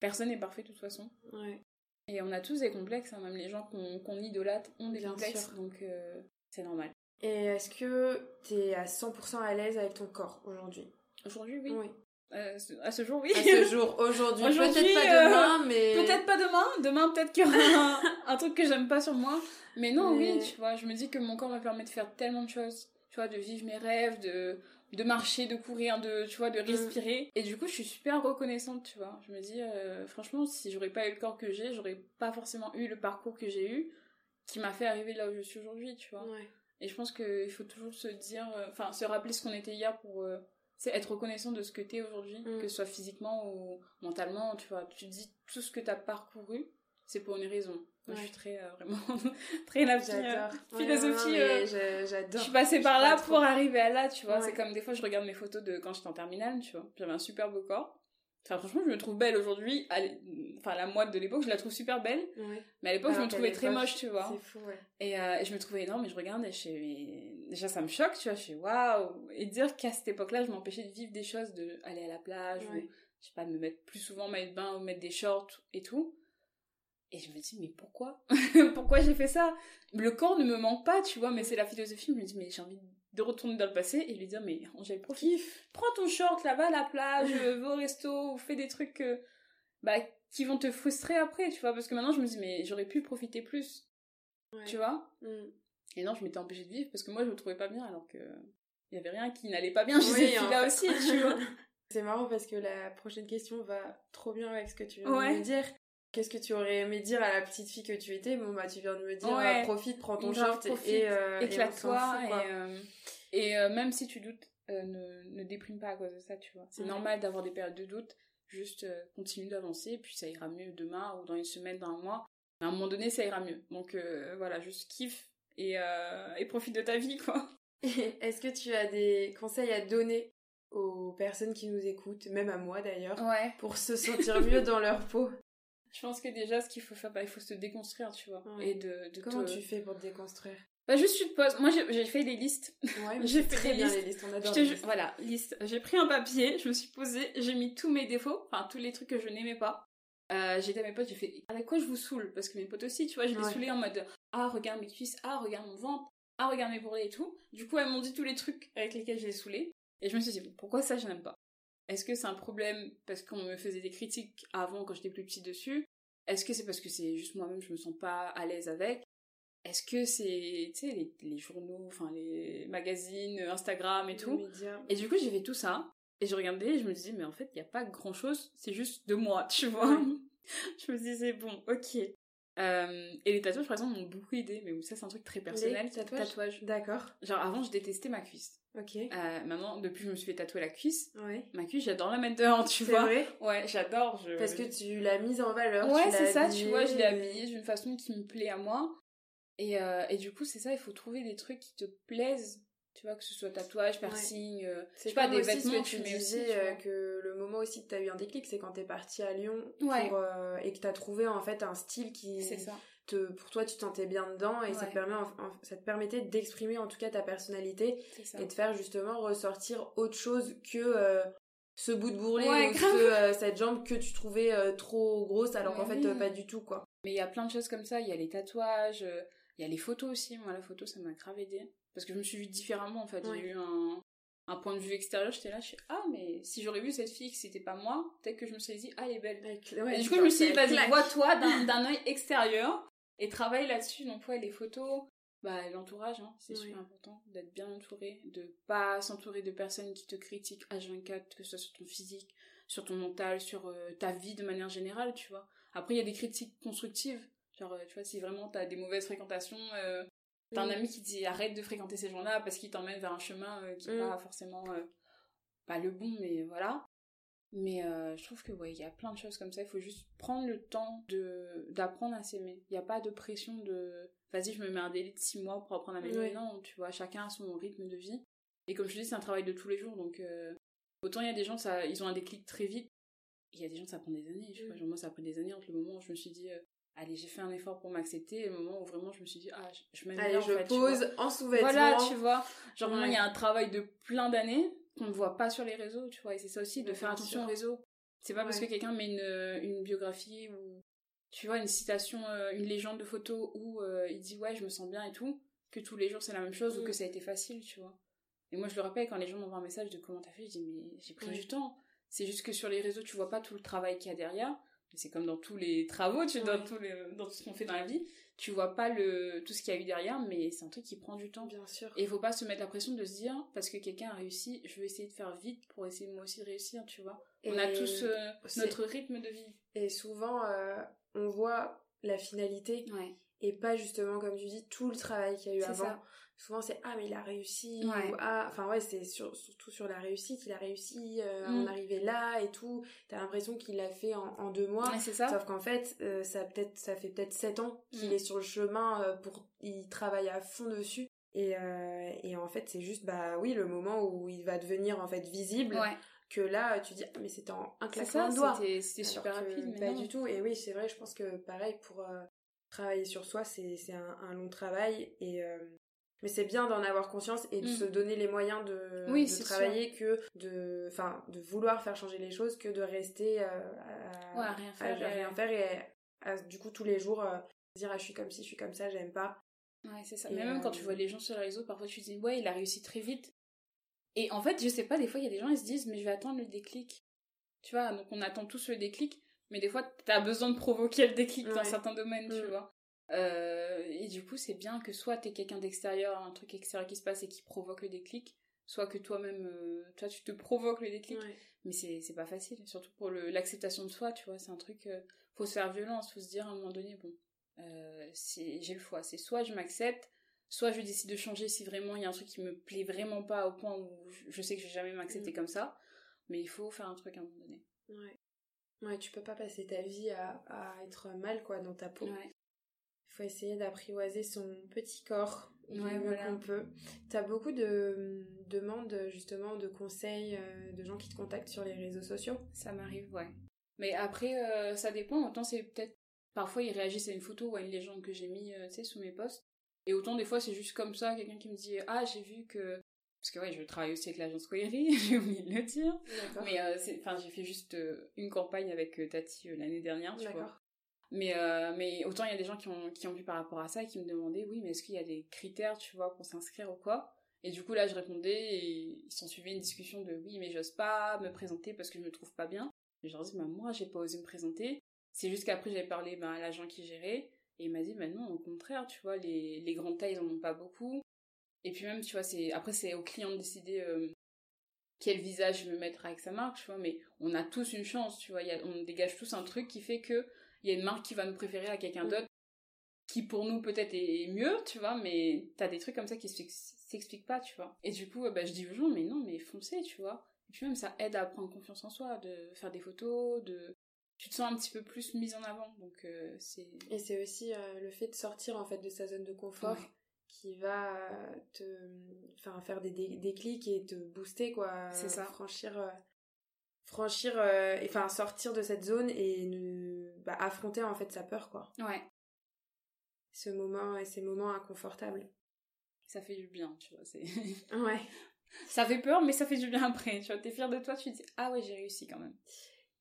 Personne n'est parfait de toute façon. Ouais. Et on a tous des complexes, hein, même les gens qu'on idolâtre ont des Bien complexes, sûr. donc euh, c'est normal. Et est-ce que t'es à 100% à l'aise avec ton corps aujourd'hui? Aujourd'hui, oui. Oui. Euh, à ce jour, oui. À ce jour, aujourd'hui. Aujourd'hui, Peut-être pas euh, demain, mais. Peut-être pas demain. Demain, peut-être qu'il y aura un, un truc que j'aime pas sur moi. Mais non, Mais- oui, tu vois, je me dis que mon corps me permet de faire tellement de choses. Tu vois, de vivre mes rêves, de, de marcher, de courir, de, tu vois, de respirer. Et du coup, je suis super reconnaissante, tu vois. Je me dis, euh, franchement, si j'aurais pas eu le corps que j'ai, j'aurais pas forcément eu le parcours que j'ai eu qui m'a fait arriver là où je suis aujourd'hui, tu vois. Ouais. Et je pense qu'il faut toujours se dire, euh, enfin, se rappeler ce qu'on était hier pour euh, c'est être reconnaissant de ce que t'es aujourd'hui, Mm. que ce soit physiquement ou mentalement, tu vois. Tu dis tout ce que t'as parcouru, c'est pour une raison. Moi, je suis très, euh, vraiment, très la J'adore. Philosophie, ouais, non, euh, mais j'a- je J'adore. suis passée par là pour arriver à là, tu vois. C'est comme des fois, je regarde mes photos de quand j'étais en terminale, tu vois. J'avais un super beau corps. Enfin, franchement, je me trouve belle aujourd'hui. Enfin, la moi de l'époque, je la trouve super belle. Ouais. Mais à l'époque, je me trouvais très moche, tu vois. Fou, ouais. Et, euh, et je me trouvais énorme et je regardais et je fais, mais déjà ça me choque, tu vois, je fais waouh. Et dire qu'à cette époque-là, je m'empêchais de vivre des choses, de aller à la plage Ouais. ou, je sais pas, de me mettre plus souvent maillot de bain ou mettre des shorts et tout. Et je me dis, mais pourquoi? Pourquoi j'ai fait ça? Le corps ne me manque pas, tu vois, mais c'est la philosophie. Je me dis, mais j'ai envie de retourner dans le passé et lui dire, mais Angèle, profite. Prends ton short là-bas à la plage, euh, va au resto, ou fais des trucs euh, bah, qui vont te frustrer après, tu vois. Parce que maintenant, je me dis, mais j'aurais pu profiter plus, Ouais. tu vois. Mm. Et non, je m'étais empêchée de vivre parce que moi, je me trouvais pas bien alors que il y avait rien qui n'allait pas bien chez Oui, fait. aussi, tu vois. C'est marrant parce que la prochaine question va trop bien avec ce que tu viens Ouais. de me dire. Qu'est-ce que tu aurais aimé dire à la petite fille que tu étais? Bon, bah, tu viens de me dire, Ouais. euh, profite, prends ton short profite, et, euh, Éclate-toi et, euh, et euh, même si tu doutes, euh, ne, ne déprime pas à cause de ça, tu vois. C'est Ouais. normal d'avoir des périodes de doute, juste euh, continue d'avancer, puis ça ira mieux demain ou dans une semaine, dans un mois. À un moment donné, ça ira mieux. Donc euh, voilà, juste kiffe et, euh, et profite de ta vie, quoi. Est-ce que tu as des conseils à donner aux personnes qui nous écoutent, même à moi d'ailleurs, Ouais. pour se sentir mieux dans leur peau? Je pense que déjà, ce qu'il faut faire, bah, il faut se déconstruire, tu vois. Ouais. Et de, de Comment te- tu fais pour te déconstruire? Bah, juste tu te poses. Moi, j'ai fait des listes. Ouais, J'ai fait très des bien listes. les listes, on adore listes. Voilà, liste. J'ai pris un papier, je me suis posée, j'ai mis tous mes défauts, enfin tous les trucs que je n'aimais pas. Euh, j'ai dit à mes potes, j'ai fait avec quoi je vous saoule? Parce que mes potes aussi, tu vois, je les Ouais. saoulais en mode ah regarde mes cuisses, ah regarde mon ventre, ah regarde mes bourrelets et tout. Du coup, elles m'ont dit tous les trucs avec lesquels je les saoulais. Et je me suis dit pourquoi ça je n'aime pas? Est-ce que c'est un problème parce qu'on me faisait des critiques avant quand j'étais plus petite dessus? Est-ce que c'est parce que c'est juste moi-même je me sens pas à l'aise avec? Est-ce que c'est tu sais les, les journaux, enfin les magazines, Instagram et Les tout médias. et du coup, j'ai fait tout ça. Et je regardais et je me disais, mais en fait, il n'y a pas grand chose, c'est juste de moi, tu vois. je me disais, bon, ok. Euh, et les tatouages, par exemple, m'ont beaucoup aidé, mais ça, c'est un truc très personnel. Les tatouages D'accord. Genre, avant, je détestais ma cuisse. Ok. Euh, maintenant, depuis que je me suis fait tatouer la cuisse, Ouais. ma cuisse, j'adore la mettre dehors, tu vois. vrai Ouais, j'adore. Je... Parce que tu l'as mise en valeur. Ouais, c'est ça, tu vois, je l'ai habillée d'une façon qui me plaît à moi. Et, euh, et du coup, c'est ça, il faut trouver des trucs qui te plaisent. Tu vois, que ce soit tatouage, piercing, euh, je C'est sais pas, des aussi vêtements, ce tu que tu mets aussi, disais tu euh, que le moment aussi que t'as eu un déclic, c'est quand t'es partie à Lyon Ouais. pour, euh, et que t'as trouvé en fait un style qui C'est ça. te, pour toi tu te sentais bien dedans et ça, te Ouais. permet, ça te permettait d'exprimer en tout cas ta personnalité et de faire justement ressortir autre chose que euh, ce bout de bourrelet Ouais, ou ce, euh, cette jambe que tu trouvais euh, trop grosse alors Mais qu'en fait oui. euh, pas du tout quoi. Mais il y a plein de choses comme ça. Il y a les tatouages, euh, il y a les photos aussi. Moi, la photo, ça m'a grave aidé. Parce que je me suis vue différemment, en fait. Ouais. J'ai eu un, un point de vue extérieur. J'étais là, je suis ah, mais si j'aurais vu cette fille que c'était pas moi, peut-être que je me serais dit, ah, elle est belle. Ouais, et du coup, je me suis dit, vas-y, vois-toi d'un d'un œil extérieur et travaille là-dessus. Donc, ouais, les photos, bah, l'entourage, hein, c'est Oui. super important d'être bien entouré, de pas s'entourer de personnes qui te critiquent H24, que ce soit sur ton physique, sur ton mental, sur euh, ta vie de manière générale, tu vois. Après, il y a des critiques constructives. Genre, euh, tu vois, si vraiment t'as des mauvaises fréquentations, euh, t'as un Oui. ami qui dit arrête de fréquenter ces gens-là parce qu'ils t'emmènent vers un chemin euh, qui est Mm. pas forcément euh, pas le bon, mais voilà. Mais je trouve que ouais, il y a plein de choses comme ça. Il faut juste prendre le temps de d'apprendre à s'aimer. Il n'y a pas de pression de vas-y, je me mets un délai de 6 mois pour apprendre à m'aimer. Non, tu vois, chacun a son rythme de vie. Et comme je te dis, c'est un travail de tous les jours. Donc autant il y a des gens, ça, ils ont un déclic très vite. Il y a des gens, ça prend des années. Vois, Mm. genre moi, ça a pris des années entre le moment où je me suis dit, euh, allez, j'ai fait un effort pour m'accepter, et le moment où vraiment je me suis dit, ah, je, m'aime Allez, bien, en je fait, pose en sous-vêtements. Voilà, tu vois. Genre, vraiment, il y a un travail de plein d'années qu'on ne voit pas sur les réseaux, tu vois. Et c'est ça aussi, de Ouais, faire attention aux réseaux. C'est pas parce que quelqu'un met une, une biographie ou tu vois, une citation, une légende de photo où il dit ouais, je me sens bien et tout, que tous les jours c'est la même chose ou que mm. ça a été facile, tu vois. Et moi, je le rappelle, quand les gens m'envoient un message de comment t'as fait, je dis, mais j'ai pris du temps. C'est juste que sur les réseaux, tu vois pas tout le travail qu'il y a derrière. C'est comme dans tous les travaux, tu, dans, tous les, dans tout ce qu'on fait dans la vie. Tu vois pas le, tout ce qu'il y a eu derrière, mais c'est un truc qui prend du temps. Bien sûr. Et il faut pas se mettre la pression de se dire, parce que quelqu'un a réussi, je vais essayer de faire vite pour essayer moi aussi de réussir, tu vois. on a tous euh, notre rythme de vie. Et souvent, euh, on voit la finalité. Et pas justement, comme tu dis, tout le travail qu'il y a eu avant. Ça. Souvent c'est ah mais il a réussi ou ah enfin ouais c'est surtout sur la réussite il a réussi euh, à en mm. arriver là et tout. T'as l'impression qu'il l'a fait en, deux mois. C'est ça. Sauf qu'en fait euh, ça peut-être ça fait peut-être sept ans qu'il mm. est sur le chemin euh, pour il travaille à fond dessus. Et, et en fait c'est juste bah oui le moment où il va devenir en fait visible que là tu dis ah, mais c'était en un claquement de doigts. c'était super rapide mais pas du tout. et oui c'est vrai je pense que pareil pour travailler sur soi c'est un, un, long travail et mais c'est bien d'en avoir conscience et de mm. se donner les moyens de, oui, de travailler que de enfin de vouloir faire changer les choses que de rester euh, à, rien faire, rien faire et du coup tous les jours euh, dire ah, je suis comme ci je suis comme ça j'aime pas. Ouais c'est ça. Mais même quand tu euh, vois les gens sur les réseaux parfois tu te dis ouais il a réussi très vite. Et en fait je sais pas des fois il y a des gens ils se disent mais je vais attendre le déclic. Tu vois donc on attend tous le déclic mais des fois t'as besoin de provoquer le déclic dans certains domaines tu mm. vois euh, et du coup, c'est bien que soit t'es quelqu'un d'extérieur, un truc extérieur qui se passe et qui provoque le déclic, soit que toi-même, euh, toi, tu te provoques le déclic. Mais c'est pas facile, surtout pour l'acceptation de soi, tu vois. C'est un truc, euh, faut se faire violence, faut se dire à un moment donné, bon, j'ai le choix. C'est soit je m'accepte, soit je décide de changer si vraiment il y a un truc qui me plaît vraiment pas au point où je sais que je vais jamais m'accepter mm. comme ça. Mais il faut faire un truc à un moment donné. Ouais. Ouais, tu peux pas passer ta vie à, à être mal, quoi, dans ta peau. Ouais faut essayer d'apprivoiser son petit corps ouais, voilà. qu'on peut. T'as beaucoup de demandes justement de conseils euh, de gens qui te contactent sur les réseaux sociaux? Ça m'arrive, ouais. Mais après, euh, ça dépend. Autant c'est peut-être parfois ils réagissent à une photo ou à une légende que j'ai mis, euh, tu sais, sous mes posts. Et autant des fois c'est juste comme ça, quelqu'un qui me dit ah j'ai vu que parce que ouais je travaille aussi avec l'agence Coéry, j'ai oublié de le dire. Mais enfin j'ai fait juste une campagne avec Tati l'année dernière, tu vois. Mais, euh, mais autant il y a des gens qui ont, qui ont vu par rapport à ça et qui me demandaient, oui, mais est-ce qu'il y a des critères, tu vois, pour s'inscrire ou quoi? Et du coup, là, je répondais et ils s'en suivaient une discussion de, oui, mais j'ose pas me présenter parce que je me trouve pas bien. Et je leur dis, bah, moi, j'ai pas osé me présenter. C'est juste qu'après, j'ai parlé bah, à l'agent qui gérait et il m'a dit, bah non, au contraire, tu vois, les, les grandes tailles, ils en ont pas beaucoup. Et puis même, tu vois, c'est après, c'est au client de décider euh, quel visage je veux mettre avec sa marque, tu vois, mais on a tous une chance, tu vois, on dégage tous un truc qui fait que il y a une marque qui va nous préférer à quelqu'un d'autre qui pour nous peut-être est mieux, tu vois, mais t'as des trucs comme ça qui s'expliquent pas, tu vois. Et du coup, bah, je dis aux gens, mais non, mais foncez, tu vois. Et puis même, ça aide à prendre confiance en soi, de faire des photos, de... Tu te sens un petit peu plus mise en avant, donc euh, c'est... Et c'est aussi euh, le fait de sortir, en fait, de sa zone de confort qui va te... Enfin, faire des, déclics et te booster, quoi. C'est ça. Franchir... Euh, franchir enfin sortir de cette zone et ne bah, affronter en fait sa peur quoi. Ouais. Ce moment et ces moments inconfortables. Ça fait du bien, tu vois, c'est Ouais. ça fait peur mais ça fait du bien après, tu vois, t'es fier de toi, tu te dis ah ouais, j'ai réussi quand même.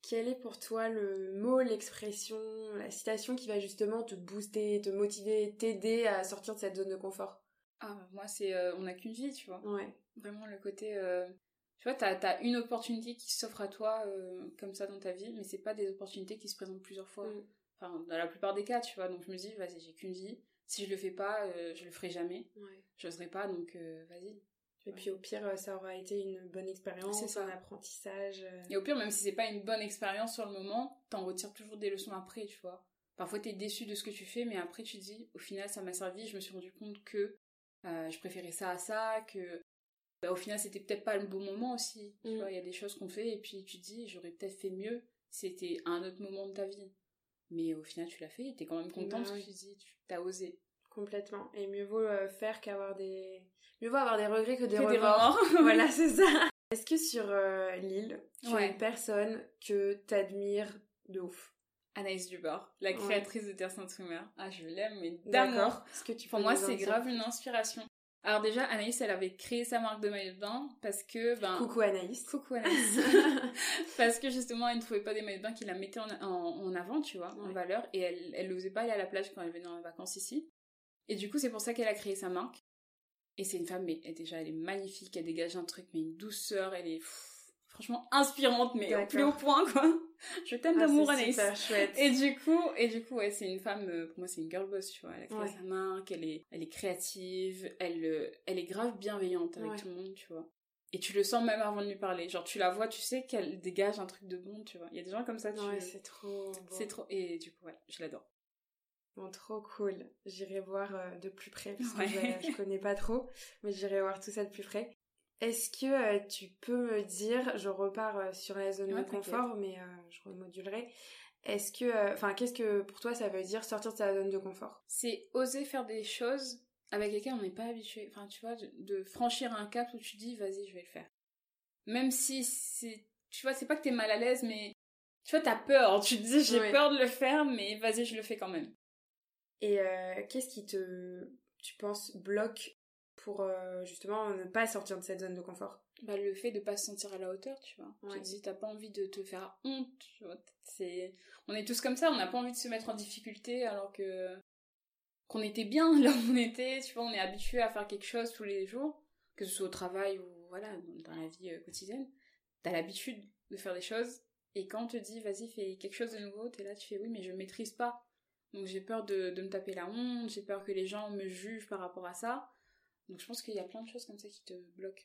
Quel est pour toi le mot, l'expression, la citation qui va justement te booster, te motiver, t'aider à sortir de cette zone de confort? Ah, moi c'est euh, on n'a qu'une vie, tu vois. Ouais. Vraiment le côté euh, tu vois, t'as as une opportunité qui s'offre à toi euh, comme ça dans ta vie, mais c'est pas des opportunités qui se présentent plusieurs fois. Mm. Enfin, dans la plupart des cas, tu vois. Donc je me dis, vas-y, j'ai qu'une vie. Si je le fais pas, je le ferai jamais. Ouais. J'oserai pas, donc vas-y. Et puis au pire, ça aura été une bonne expérience, un apprentissage. Et au pire, même si c'est pas une bonne expérience sur le moment, t'en retires toujours des leçons après, tu vois. Parfois t'es déçu de ce que tu fais, mais après tu te dis, au final, ça m'a servi. Je me suis rendu compte que je préférais ça à ça, que bah, au final c'était peut-être pas le bon moment aussi tu mm. vois il y a des choses qu'on fait et puis tu te dis j'aurais peut-être fait mieux c'était un autre moment de ta vie mais au final tu l'as fait et t'es quand même contente bah que tu dis tu t'as osé complètement et mieux vaut euh, faire qu'avoir des mieux vaut avoir des regrets que des remords voilà c'est ça est-ce que sur euh, l'île tu as une personne que t'admires de ouf? Anaïs Dubord, la créatrice de Terre Sainte Ah, je l'aime, mais d'amour. Que tu Pour moi, c'est grave une inspiration. Alors déjà, Anaïs, elle avait créé sa marque de maillot de bain parce que... Ben, coucou Anaïs. Coucou Anaïs. parce que justement, elle ne trouvait pas des maillots de bain qui la mettaient en, en, avant, tu vois, en valeur, et elle, elle n'osait pas aller à la plage quand elle venait en vacances ici. Et du coup, c'est pour ça qu'elle a créé sa marque. Et c'est une femme, mais elle, déjà, elle est magnifique, elle dégage un truc, mais une douceur, elle est franchement inspirante, mais au plus haut point, quoi. Je t'aime ah, d'amour, Anaïs. chouette. Et du coup, et du coup, ouais, c'est une femme, euh, pour moi, c'est une girl boss, tu vois. Elle a créé sa marque, elle est, elle est créative, elle, euh, elle est grave bienveillante avec tout le monde, tu vois. Et tu le sens même avant de lui parler. Genre, tu la vois, tu sais qu'elle dégage un truc de bon, tu vois. Il y a des gens comme ça, tu Ouais, c'est trop. C'est trop. Et du coup, ouais, je l'adore. Bon, trop cool. J'irai voir euh, de plus près, parce que je, je, connais pas trop, mais j'irai voir tout ça de plus près. Est-ce que euh, tu peux me dire, je repars euh, sur la zone de confort, mais je remodulerai. Est-ce que, enfin, qu'est-ce que pour toi ça veut dire sortir de sa zone de confort? C'est oser faire des choses avec lesquelles on n'est pas habitué. Enfin, tu vois, de, franchir un cap où tu dis, vas-y, je vais le faire. Même si c'est, tu vois, c'est pas que t'es mal à l'aise, mais tu vois, t'as peur. Tu te dis, j'ai peur de le faire, mais vas-y, je le fais quand même. Et euh, qu'est-ce qui te, tu penses, bloque pour euh, justement ne pas sortir de cette zone de confort? Bah, Le fait de pas se sentir à la hauteur, tu vois. Tu te dis, t'as pas envie de te faire honte, tu vois. C'est... On est tous comme ça, on n'a pas envie de se mettre en difficulté alors que qu'on était bien là où on était, tu vois, on est habitué à faire quelque chose tous les jours, que ce soit au travail ou voilà, dans la vie euh, quotidienne. T'as l'habitude de faire des choses, et quand on te dit, vas-y, fais quelque chose de nouveau, t'es là, tu fais, oui, mais je maîtrise pas. Donc j'ai peur de, me taper la honte, j'ai peur que les gens me jugent par rapport à ça. Donc je pense qu'il y a plein de choses comme ça qui te bloquent.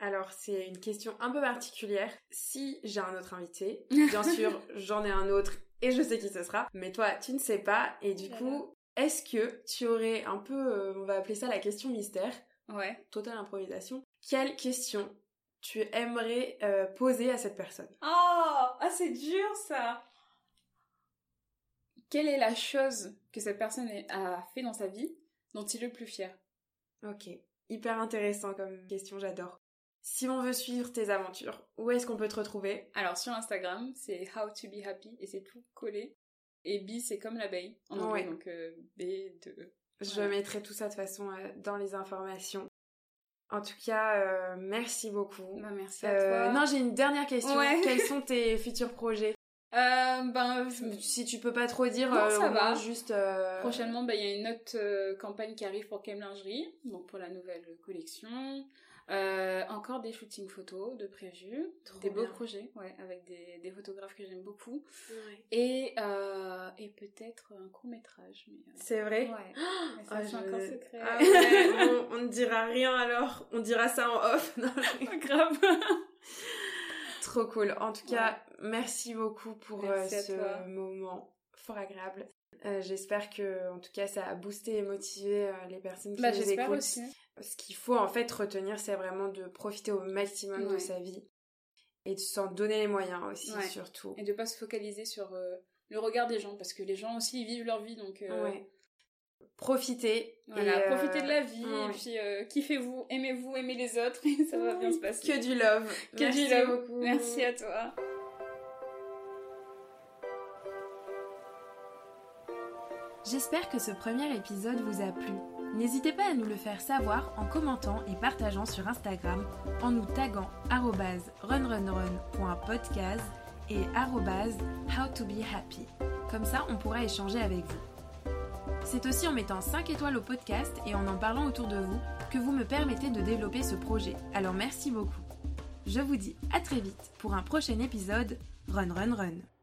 Alors c'est une question un peu particulière. Si j'ai un autre invité, bien sûr j'en ai un autre et je sais qui ce sera, mais toi tu ne sais pas et du coup est-ce que tu aurais un peu, euh, on va appeler ça la question mystère, ouais, totale improvisation. Quelle question tu aimerais euh, poser à cette personne? Oh, ah c'est dur ça quelle est la chose que cette personne a fait dans sa vie dont il est le plus fier? Ok, hyper intéressant comme question, j'adore. Si on veut suivre tes aventures, où est-ce qu'on peut te retrouver? Alors sur Instagram, c'est How to be happy et c'est tout collé. Et B, c'est comme l'abeille en anglais, donc euh, B de E. Je mettrai tout ça de toute façon euh, dans les informations. En tout cas, euh, merci beaucoup. Bah, merci à toi. Non, j'ai une dernière question. Quels sont tes futurs projets? Euh, ben, si tu peux pas trop dire, euh, ça va. Juste. Euh, Prochainement, ben, il y a une autre campagne qui arrive pour Kem Lingerie, donc pour la nouvelle collection. encore des shootings photos de prévus, des beaux projets, ouais, avec des, des photographes que j'aime beaucoup, et et peut-être un court métrage. C'est vrai. Ouais. Ah, c'est encore secret. Ah on, ne dira rien alors, on dira ça en off. Non, grave. Trop cool. En tout cas, merci beaucoup pour euh, ce moment fort agréable. Euh, j'espère que, en tout cas, ça a boosté et motivé euh, les personnes qui bah, nous écoutent. Aussi. Ce qu'il faut en fait retenir, c'est vraiment de profiter au maximum de sa vie et de s'en donner les moyens aussi, surtout. Et de pas se focaliser sur le regard des gens, parce que les gens aussi vivent leur vie, donc. Ouais profitez. Voilà, profitez de la vie et puis euh, kiffez-vous, aimez-vous, aimez les autres et ça va bien se passer. Que du love. Que Merci du love. Beaucoup. Merci à toi. J'espère que ce premier épisode vous a plu. N'hésitez pas à nous le faire savoir en commentant et partageant sur Instagram en nous taguant runrunrun.podcast et howtobehappy. Comme ça, on pourra échanger avec vous. C'est aussi en mettant 5 étoiles au podcast et en en parlant autour de vous que vous me permettez de développer ce projet. Alors merci beaucoup. Je vous dis à très vite pour un prochain épisode Run Run Run.